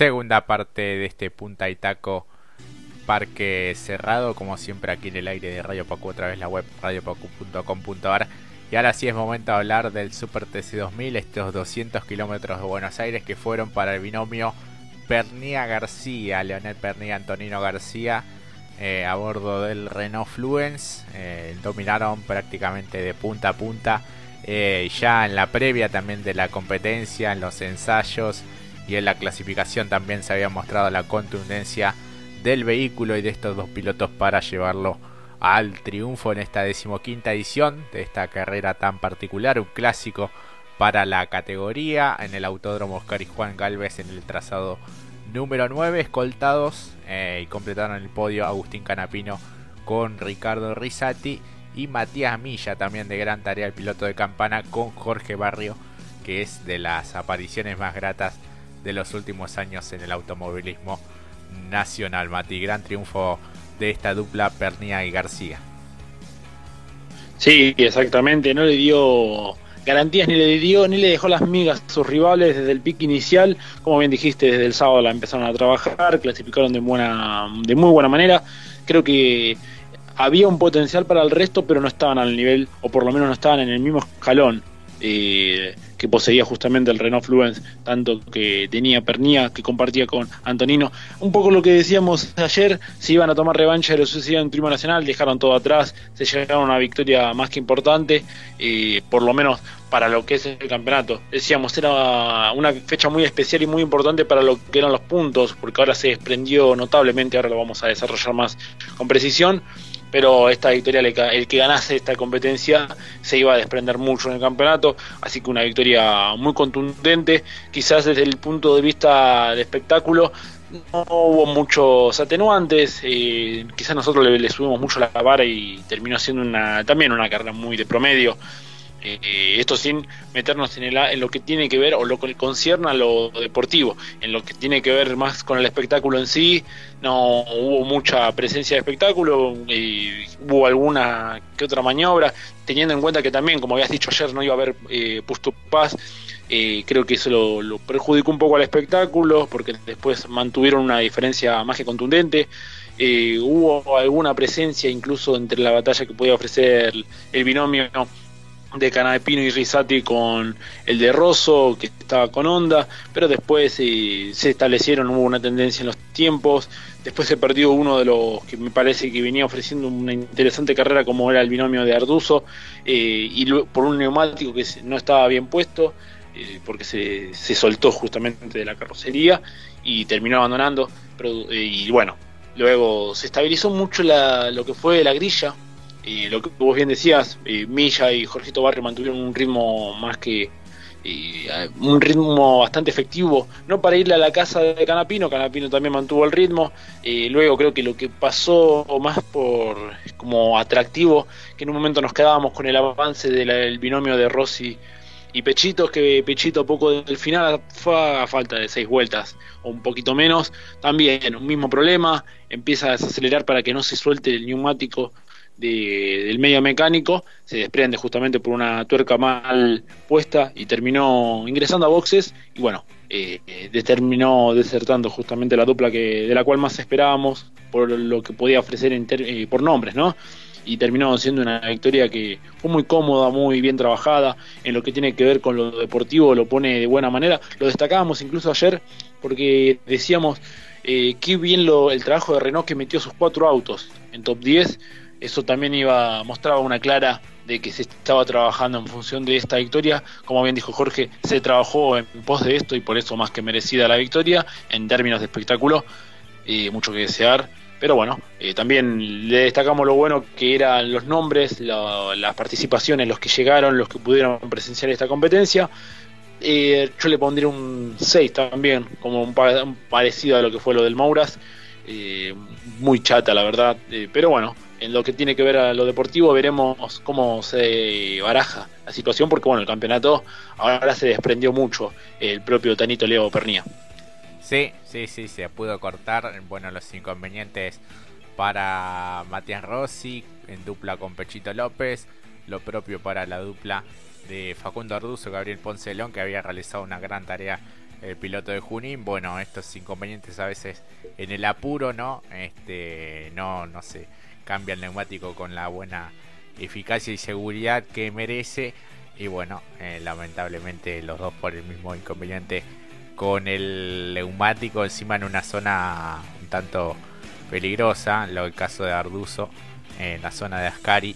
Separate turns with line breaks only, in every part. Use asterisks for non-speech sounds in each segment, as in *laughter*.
segunda parte de este Punta y Taco Parque Cerrado, como siempre aquí en el aire de Radio Pacu, otra vez la web radiopacu.com.ar. Y ahora sí es momento de hablar del Super TC2000, estos 200 kilómetros de Buenos Aires que fueron para el binomio Pernía García, Leonel Pernía, Antonino García, eh, a bordo del Renault Fluence. Eh, dominaron prácticamente de punta a punta. Eh, ya en la previa también de la competencia, en los ensayos y en la clasificación también se había mostrado la contundencia del vehículo y de estos dos pilotos para llevarlo al triunfo en esta decimoquinta edición de esta carrera tan particular, un clásico para la categoría en el Autódromo Oscar y Juan Galvez en el trazado número 9, escoltados eh, y completaron el podio Agustín Canapino con Ricardo Risati y Matías Milla también de gran tarea el piloto de campana con Jorge Barrio que es de las apariciones más gratas de los últimos años en el automovilismo nacional. Mati, gran triunfo de esta dupla Pernía y García.
Sí, exactamente, no le dio garantías ni le dio ni le dejó las migas a sus rivales desde el pique inicial, como bien dijiste, desde el sábado la empezaron a trabajar, clasificaron de buena de muy buena manera. Creo que había un potencial para el resto, pero no estaban al nivel o por lo menos no estaban en el mismo escalón. Eh, que poseía justamente el Renault Fluence, tanto que tenía Pernía, que compartía con Antonino. Un poco lo que decíamos ayer, si iban a tomar revancha de lo sucedido en Primo Nacional, dejaron todo atrás, se llegaron a una victoria más que importante, eh, por lo menos para lo que es el campeonato. Decíamos, era una fecha muy especial y muy importante para lo que eran los puntos, porque ahora se desprendió notablemente, ahora lo vamos a desarrollar más con precisión pero esta victoria, el que ganase esta competencia se iba a desprender mucho en el campeonato, así que una victoria muy contundente, quizás desde el punto de vista de espectáculo no hubo muchos atenuantes, eh, quizás nosotros le, subimos mucho la vara y terminó siendo una, también una carrera muy de promedio, eh, esto sin meternos en, el, en, lo que tiene que ver o lo que concierne a lo deportivo, en lo que tiene que ver más con el espectáculo en sí, no hubo mucha presencia de espectáculo, y hubo alguna que otra maniobra, teniendo en cuenta que también, como habías dicho ayer, no iba a haber eh, puesto paz. Eh, creo que eso lo, perjudicó un poco al espectáculo porque después mantuvieron una diferencia más que contundente. Eh, hubo alguna presencia incluso entre la batalla que podía ofrecer el binomio de Canapino y Risati con el de Rosso, que estaba con onda, pero después eh, se establecieron, hubo una tendencia en los tiempos, después se perdió uno de los que me parece que venía ofreciendo una interesante carrera como era el binomio de Arduzo, eh, y por un neumático que no estaba bien puesto, eh, porque se, se, soltó justamente de la carrocería y terminó abandonando, y bueno, luego se estabilizó mucho la, lo que fue la grilla, y lo que vos bien decías, eh, Milla y Jorgito Barrio mantuvieron un ritmo más que un ritmo bastante efectivo, no para irle a la casa de Canapino, Canapino también mantuvo el ritmo, luego creo que lo que pasó más por como atractivo, que en un momento nos quedábamos con el avance del binomio de Rossi y Pechito, que Pechito poco del final fue a falta de seis vueltas o un poquito menos, también un mismo problema, empieza a desacelerar para que no se suelte el neumático del medio mecánico, se desprende justamente por una tuerca mal puesta y terminó ingresando a boxes y bueno, eh, terminó desertando justamente la dupla que de la cual más esperábamos por lo que podía ofrecer eh, por nombres, ¿no? Y terminó siendo una victoria que fue muy cómoda, muy bien trabajada, en lo que tiene que ver con lo deportivo lo pone de buena manera. Lo destacábamos incluso ayer porque decíamos eh, qué bien lo, el trabajo de Renault que metió sus cuatro autos en top 10 eso también iba mostraba una clara de que se estaba trabajando en función de esta victoria. Como bien dijo Jorge, se trabajó en pos de esto y por eso más que merecida la victoria en términos de espectáculo. Eh, mucho que desear. Pero bueno, eh, también le destacamos lo bueno que eran los nombres, las participaciones, los que llegaron, los que pudieron presenciar esta competencia. Eh, yo le pondría un 6 también, como un, parecido a lo que fue lo del Mouras. muy chata, la verdad. pero bueno, en lo que tiene que ver a lo deportivo veremos cómo se baraja la situación porque bueno el campeonato ahora se desprendió mucho el propio Tanito Leo Pernía
sí sí sí se pudo cortar bueno los inconvenientes para Matías Rossi en dupla con Pechito López lo propio para la dupla de Facundo Arduzo Gabriel Poncelón que había realizado una gran tarea el piloto de Junín. Bueno, estos inconvenientes a veces en el apuro, ¿no? Este, no, no se cambia el neumático con la buena eficacia y seguridad que merece. Y bueno, eh, lamentablemente los dos por el mismo inconveniente con el neumático encima en una zona un tanto peligrosa, lo el caso de Arduzo en la zona de Ascari.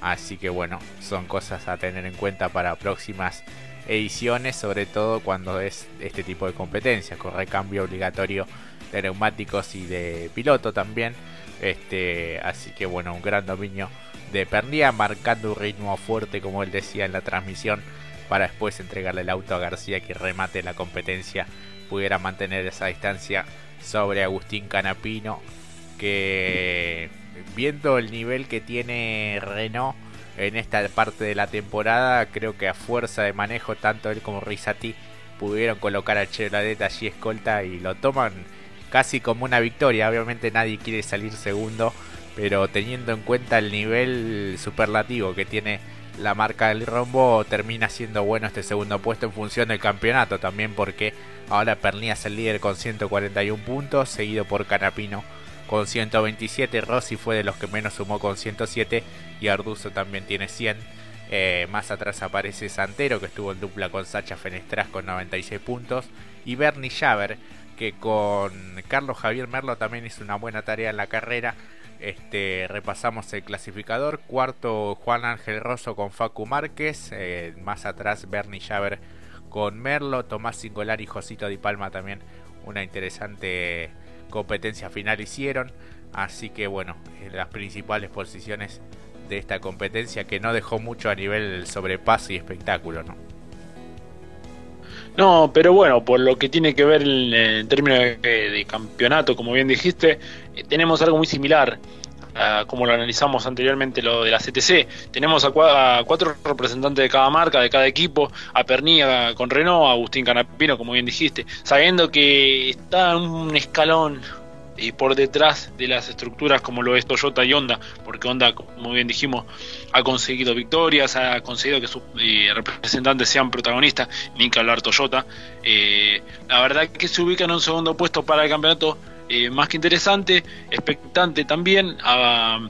Así que bueno, son cosas a tener en cuenta para próximas ediciones, sobre todo cuando es este tipo de competencias, con recambio obligatorio de neumáticos y de piloto también. Este, así que bueno, un gran dominio de Pernilla, marcando un ritmo fuerte, como él decía en la transmisión, para después entregarle el auto a García que remate la competencia, pudiera mantener esa distancia sobre Agustín Canapino, que viendo el nivel que tiene Renault en esta parte de la temporada, creo que a fuerza de manejo, tanto él como Rizati pudieron colocar a Chevrolet allí escolta y lo toman casi como una victoria. Obviamente nadie quiere salir segundo, pero teniendo en cuenta el nivel superlativo que tiene la marca del rombo, termina siendo bueno este segundo puesto en función del campeonato también, porque ahora Pernilla es el líder con 141 puntos, seguido por Canapino con 127. Rossi fue de los que menos sumó con 107 y Arduzo también tiene 100. Eh, más atrás aparece Santero que estuvo en dupla con Sacha Fenestras con 96 puntos y Bernie Javer que con Carlos Javier Merlo también hizo una buena tarea en la carrera. Este, repasamos el clasificador. Cuarto Juan Ángel Rosso con Facu Márquez. Eh, más atrás Bernie Javer con Merlo. Tomás Singolar y Josito Di Palma también. Una interesante competencia final hicieron. Así que bueno, las principales posiciones de esta competencia que no dejó mucho a nivel sobrepaso y espectáculo, ¿no?
No, pero bueno, por lo que tiene que ver en, términos de, campeonato, como bien dijiste, eh, tenemos algo muy similar. como lo analizamos anteriormente lo de la CTC, tenemos a, cuatro representantes de cada marca, de cada equipo, a Pernilla con Renault, a Agustín Canapino, como bien dijiste, sabiendo que está en un escalón y por detrás de las estructuras como lo es Toyota y Honda, porque Honda, como bien dijimos, ha conseguido victorias, ha conseguido que sus eh, representantes sean protagonistas, ni que hablar Toyota. Eh, la verdad que se ubica en un segundo puesto para el campeonato eh, más que interesante, expectante también, a,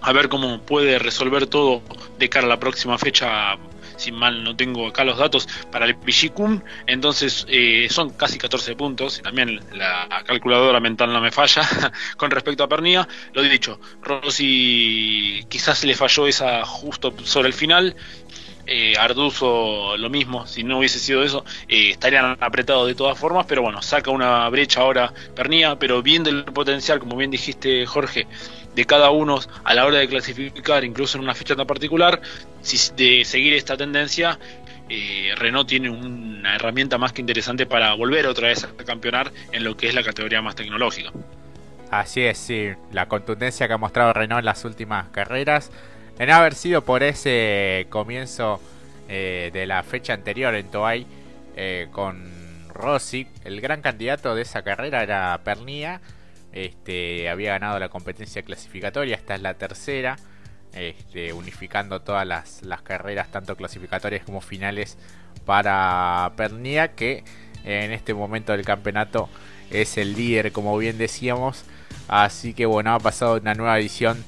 a ver cómo puede resolver todo de cara a la próxima fecha si mal no tengo acá los datos, para el Pichicum, entonces eh, son casi 14 puntos, y también la calculadora mental no me falla *laughs* con respecto a Pernilla, lo he dicho, Rossi quizás le falló esa justo sobre el final, eh, Arduzo lo mismo, si no hubiese sido eso, eh, estarían apretados de todas formas, pero bueno, saca una brecha ahora Pernilla, pero viendo el potencial, como bien dijiste Jorge, de cada uno a la hora de clasificar, incluso en una fecha tan particular, si, de seguir esta tendencia, eh, Renault tiene una herramienta más que interesante para volver otra vez a campeonar en lo que es la categoría más tecnológica.
Así es, sí, la contundencia que ha mostrado Renault en las últimas carreras, en haber sido por ese comienzo eh, de la fecha anterior en Toay eh, con Rossi, el gran candidato de esa carrera era Pernilla este, había ganado la competencia clasificatoria, esta es la tercera, este, unificando todas las, carreras, tanto clasificatorias como finales, para Pernia, que en este momento del campeonato es el líder, como bien decíamos. Así que bueno, ha pasado una nueva edición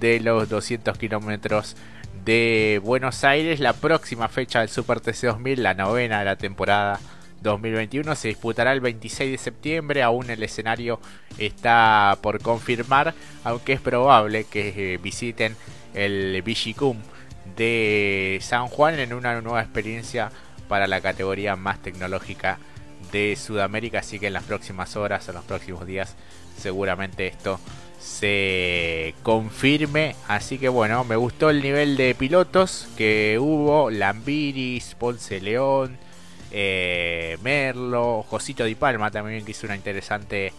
de los 200 kilómetros de Buenos Aires. La próxima fecha del Super TC 2000, la novena de la temporada 2021 se disputará el 26 de septiembre. Aún el escenario está por confirmar, aunque es probable que eh, visiten el Vigicum de San Juan en una nueva experiencia para la categoría más tecnológica de Sudamérica. Así que en las próximas horas en los próximos días, seguramente esto se confirme. Así que bueno, me gustó el nivel de pilotos que hubo: Lambiris, Ponce León eh, Merlo, Josito Di Palma también que hizo una interesante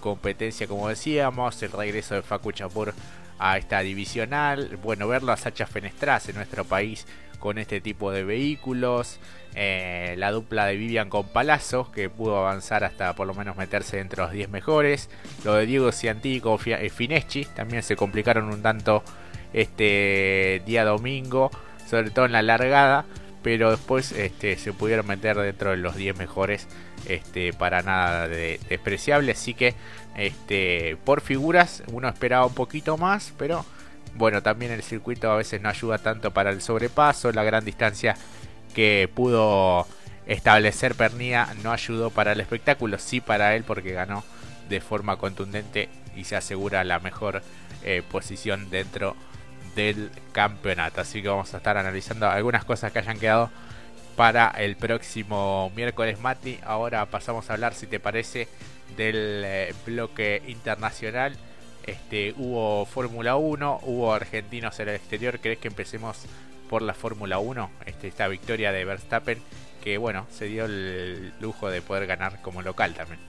competencia como decíamos, el regreso de Facu Chapur a esta divisional, bueno verlo a Sacha Fenestras en nuestro país con este tipo de vehículos, eh, la dupla de Vivian con Palazzo que pudo avanzar hasta por lo menos meterse entre los 10 mejores, lo de Diego Cianti con eh, Fineschi también se complicaron un tanto este día domingo, sobre todo en la largada, pero después este, se pudieron meter dentro de los 10 mejores, este, para nada de, despreciable, así que este, por figuras uno esperaba un poquito más, pero bueno, también el circuito a veces no ayuda tanto para el sobrepaso, la gran distancia que pudo establecer Pernía no ayudó para el espectáculo, sí para él porque ganó de forma contundente y se asegura la mejor eh, posición dentro del campeonato. Así que vamos a estar analizando algunas cosas que hayan quedado para el próximo miércoles, Mati. Ahora pasamos a hablar, si te parece, del eh, bloque internacional. Este, hubo Fórmula 1, hubo argentinos en el exterior. ¿Crees que empecemos por la Fórmula 1? Este, esta victoria de Verstappen, que bueno, se dio el lujo de poder ganar como local también.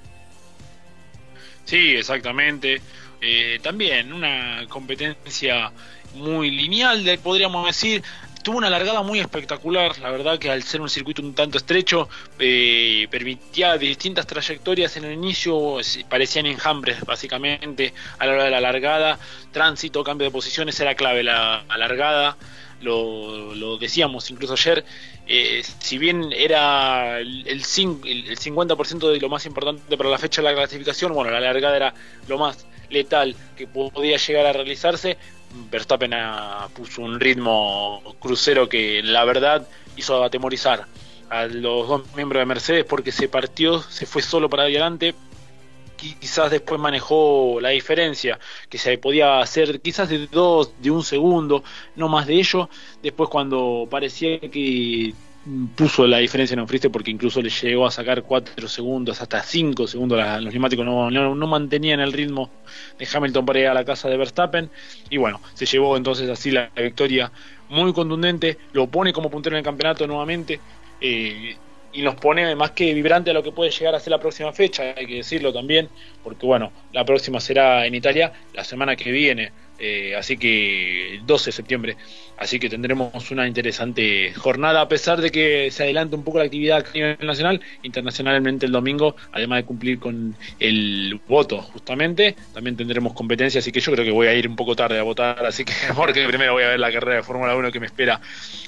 Sí, exactamente. Eh, también una competencia muy lineal, podríamos decir. Tuvo una largada muy espectacular, la verdad que al ser un circuito un tanto estrecho, eh, permitía distintas trayectorias en el inicio, parecían enjambres básicamente a la hora de la largada, tránsito, cambio de posiciones era clave la, largada, lo, lo, decíamos incluso ayer, eh, si bien era el, el, el 50% de lo más importante para la fecha de la clasificación, bueno, la largada era lo más letal que podía llegar a realizarse, Verstappen puso un ritmo crucero que la verdad hizo atemorizar a los dos miembros de Mercedes porque se partió, se fue solo para adelante, quizás después manejó la diferencia, que se podía hacer quizás de dos, de un segundo, no más de ello, después cuando parecía que puso la diferencia en un freestyle porque incluso le llegó a sacar 4 segundos, hasta 5 segundos. los neumáticos no, no, mantenían el ritmo de Hamilton para ir a la casa de Verstappen. Y bueno, se llevó entonces así la, victoria muy contundente. Lo pone como puntero en el campeonato nuevamente. Eh, y nos pone más que vibrante a lo que puede llegar a ser la próxima fecha, hay que decirlo también, porque bueno, la próxima será en Italia la semana que viene. Eh, así que 12 de septiembre. Así que tendremos una interesante jornada, a pesar de que se adelanta un poco la actividad a nivel nacional, internacionalmente el domingo, además de cumplir con el voto, justamente, también tendremos competencia, así que yo creo que voy a ir un poco tarde a votar, así que *laughs* porque primero voy a ver la carrera de Fórmula 1 que me espera,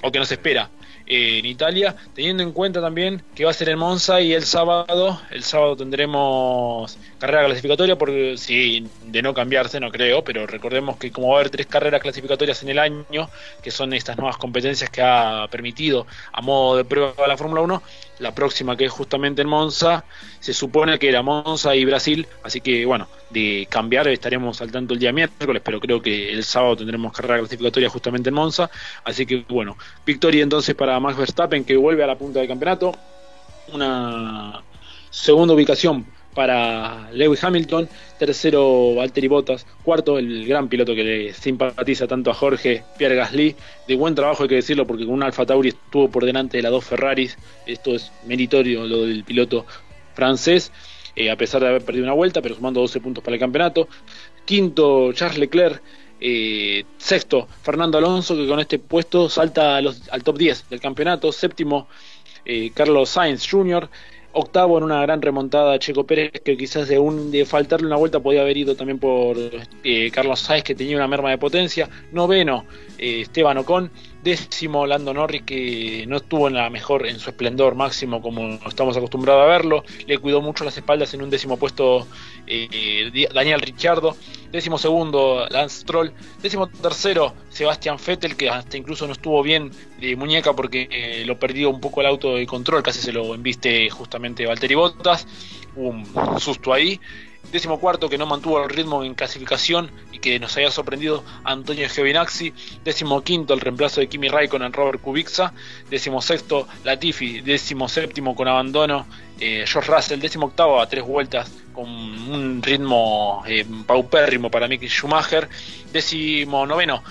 o que nos espera en Italia, teniendo en cuenta también que va a ser en Monza y el sábado, el sábado tendremos carrera clasificatoria, porque si de no cambiarse, no creo, pero recordemos que como va a haber tres carreras clasificatorias en el año, que son estas nuevas competencias que ha permitido a modo de prueba la Fórmula 1, la próxima que es justamente en Monza, se supone que era Monza y Brasil, así que bueno, de cambiar estaremos al tanto el día miércoles, pero creo que el sábado tendremos carrera clasificatoria justamente en Monza, así que bueno, victoria entonces para Max Verstappen que vuelve a la punta del campeonato, una segunda ubicación para Lewis Hamilton, tercero Valtteri Bottas, cuarto el gran piloto que le simpatiza tanto a Jorge Pierre Gasly, de buen trabajo hay que decirlo porque con un Alfa Tauri estuvo por delante de las dos Ferraris, esto es meritorio lo del piloto francés, eh, a pesar de haber perdido una vuelta, pero sumando 12 puntos para el campeonato, quinto Charles Leclerc, eh, sexto Fernando Alonso que con este puesto salta al top 10 del campeonato, séptimo eh, Carlos Sainz Jr., octavo en una gran remontada Checo Pérez que quizás de un de faltarle una vuelta podía haber ido también por eh, Carlos Sainz que tenía una merma de potencia. Noveno eh, Esteban Ocon. Décimo Lando Norris que no estuvo en la mejor en su esplendor máximo como estamos acostumbrados a verlo. Le cuidó mucho las espaldas en un décimo puesto eh, Daniel Ricciardo décimo segundo Lance Stroll décimo tercero Sebastián Vettel que hasta incluso no estuvo bien de muñeca porque eh, lo perdió un poco el auto de control casi se lo embiste justamente Valtteri Bottas. Un susto ahí décimo cuarto que no mantuvo el ritmo en clasificación y que nos había sorprendido Antonio Giovinazzi, décimo quinto el reemplazo de Kimi Raikkonen Robert Kubica, décimo sexto Latifi, décimo séptimo con abandono eh, George Russell, décimo octavo a tres vueltas con un ritmo eh, paupérrimo para Mick Schumacher, décimo noveno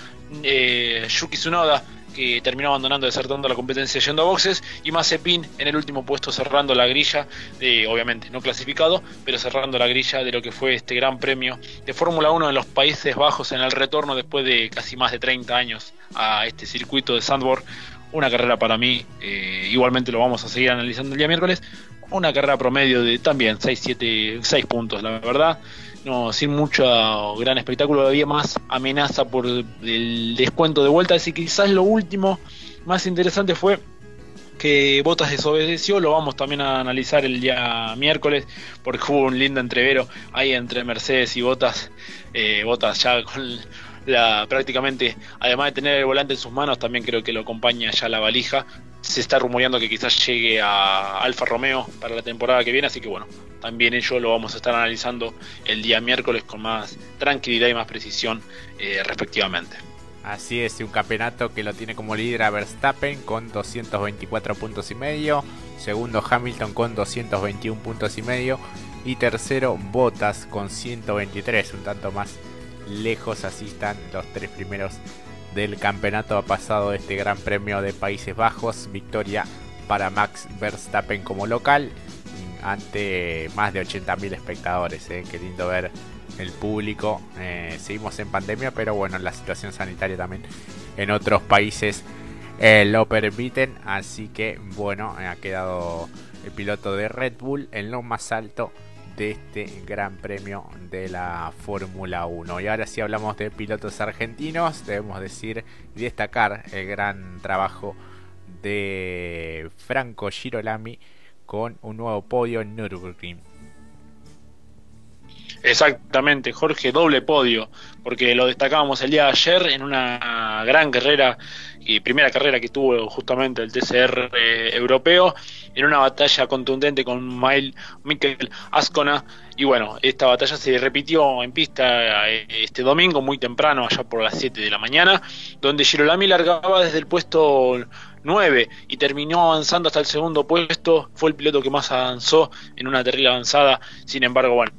eh, Yuki Tsunoda que terminó abandonando, desertando la competencia yendo a boxes, y Mazepin en el último puesto cerrando la grilla, de, obviamente no clasificado, pero cerrando la grilla de lo que fue este gran premio de Fórmula 1 en los Países Bajos en el retorno después de casi más de 30 años a este circuito de Sandborg. Una carrera para mí, eh, igualmente lo vamos a seguir analizando el día miércoles, una carrera promedio de también 6, 7, 6 puntos, la verdad no sin mucho gran espectáculo, había más amenaza por el descuento de vuelta, así quizás lo último más interesante fue que Botas desobedeció lo vamos también a analizar el día miércoles, porque hubo un lindo entrevero ahí entre Mercedes y Botas. Eh, Botas ya con la, prácticamente, además de tener el volante en sus manos, también creo que lo acompaña ya la valija. Se está rumoreando que quizás llegue a Alfa Romeo para la temporada que viene, así que bueno, también ello lo vamos a estar analizando el día miércoles con más tranquilidad y más precisión eh, respectivamente.
Así es, un campeonato que lo tiene como líder a Verstappen con 224 puntos y medio, segundo Hamilton con 221 puntos y medio y tercero Bottas con 123, un tanto más lejos así están los tres primeros del campeonato ha pasado este Gran Premio de Países Bajos, victoria para Max Verstappen como local ante más de 80.000 espectadores, ¿eh? qué lindo ver el público. Eh, seguimos en pandemia, pero bueno, la situación sanitaria también en otros países eh, lo permiten. Así que bueno, ha quedado el piloto de Red Bull en lo más alto de este gran premio de la Fórmula 1. Y ahora sí hablamos de pilotos argentinos, debemos decir y destacar el gran trabajo de Franco Girolami con un nuevo podio en Nürburgring.
Exactamente, Jorge, doble podio, porque lo destacábamos el día de ayer en una gran carrera, y primera carrera que tuvo justamente el TCR eh, europeo, en una batalla contundente con Mail, Mikel Ascona, y bueno, esta batalla se repitió en pista eh, este domingo, muy temprano, allá por las 7 de la mañana, donde Girolami largaba desde el puesto 9 y terminó avanzando hasta el segundo puesto, fue el piloto que más avanzó en una terrible avanzada, sin embargo, bueno,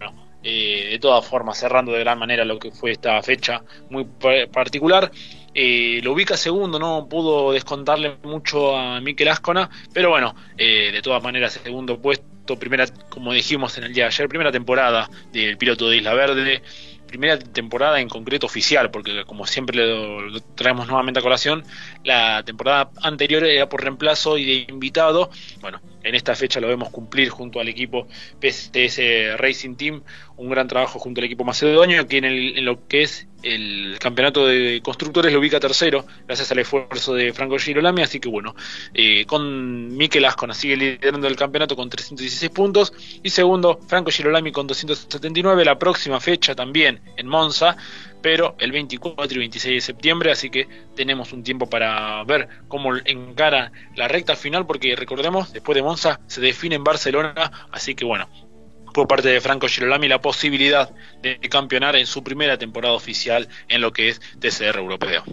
eh, de todas formas cerrando de gran manera lo que fue esta fecha muy particular. Eh, lo ubica segundo, no pudo descontarle mucho a Mikel Ascona, pero bueno, eh, de todas maneras segundo puesto, primera, como dijimos en el día de ayer, primera temporada del piloto de Isla Verde, primera temporada en concreto oficial, porque como siempre lo, traemos nuevamente a colación, la temporada anterior era por reemplazo y de invitado. Bueno, en esta fecha lo vemos cumplir junto al equipo PSTS Racing Team, un gran trabajo junto al equipo macedonio, que en, en lo que es el campeonato de constructores lo ubica tercero, gracias al esfuerzo de Franco Girolami, así que bueno, eh, con Mikel Ascona sigue liderando el campeonato con 316 puntos, y segundo, Franco Girolami con 279, la próxima fecha también en Monza, pero el 24 y 26 de septiembre, así que tenemos un tiempo para ver cómo encara la recta final, porque recordemos, después de Monza se define en Barcelona, así que bueno, por parte de Franco Girolami la posibilidad de campeonar en su primera temporada oficial en lo que es TCR europeo.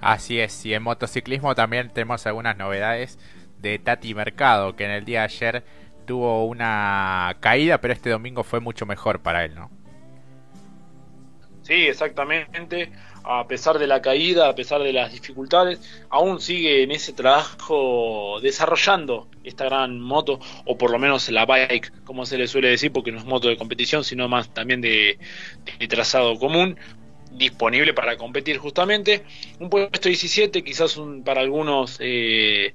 Así es, y en motociclismo también tenemos algunas novedades de Tati Mercado, que en el día de ayer tuvo una caída, pero este domingo fue mucho mejor para él, ¿no?
Sí, exactamente a pesar de la caída, a pesar de las dificultades, aún sigue en ese trabajo desarrollando esta gran moto, o por lo menos la bike, como se le suele decir, porque no es moto de competición, sino más también de, trazado común, disponible para competir justamente. Un puesto 17, quizás un, para algunos eh,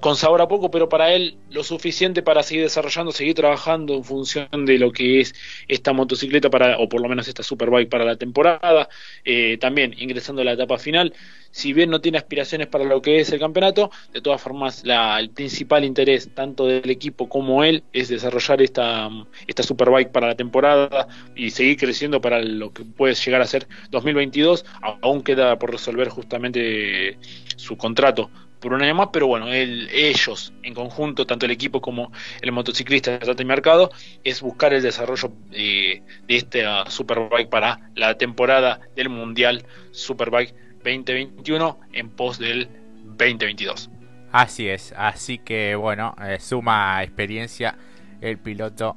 con sabor a poco, pero para él lo suficiente para seguir desarrollando, seguir trabajando en función de lo que es esta motocicleta para, o por lo menos esta superbike para la temporada, eh, también ingresando a la etapa final. Si bien no tiene aspiraciones para lo que es el campeonato, de todas formas la, el principal interés tanto del equipo como él es desarrollar esta, esta superbike para la temporada y seguir creciendo para lo que puede llegar a ser 2022. Aún queda por resolver justamente su contrato por un año más, pero bueno, ellos en conjunto, tanto el equipo como el motociclista de Mercado, es buscar el desarrollo eh, de esta Superbike para la temporada del Mundial Superbike 2021 en pos del 2022.
Así es, así que bueno, eh, suma experiencia el piloto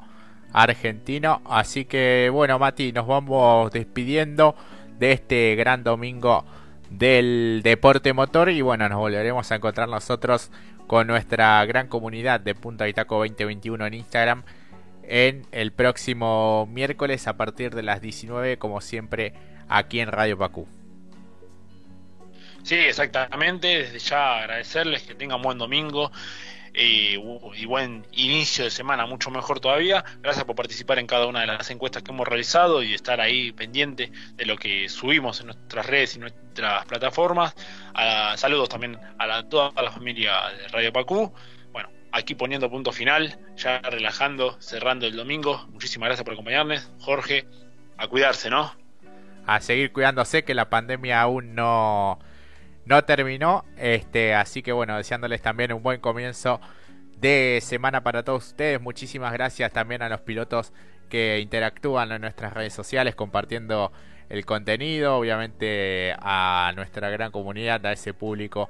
argentino. Así que bueno, Mati, nos vamos despidiendo de este gran domingo del deporte motor y bueno, nos volveremos a encontrar nosotros con nuestra gran comunidad de Punta Itaco 2021 en Instagram en el próximo miércoles a partir de las 19 como siempre aquí en Radio Pacú.
Sí, exactamente, desde ya agradecerles que tengan buen domingo. Eh, y buen inicio de semana, mucho mejor todavía. Gracias por participar en cada una de las encuestas que hemos realizado y estar ahí pendiente de lo que subimos en nuestras redes y nuestras plataformas. saludos también a toda la familia de Radio Pacú. Bueno, aquí poniendo punto final, ya relajando, cerrando el domingo. Muchísimas gracias por acompañarnos. Jorge, a cuidarse, ¿no?
A seguir cuidándose, que la pandemia aún no no terminó. Este, así que bueno, deseándoles también un buen comienzo de semana para todos ustedes. Muchísimas gracias también a los pilotos que interactúan en nuestras redes sociales compartiendo el contenido, obviamente a nuestra gran comunidad, a ese público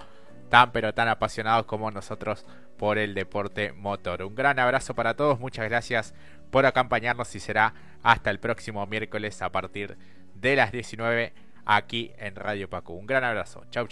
tan pero tan apasionados como nosotros por el deporte motor. Un gran abrazo para todos, muchas gracias por acompañarnos y será hasta el próximo miércoles a partir de las 19 aquí en Radio Paco. Un gran abrazo, chau.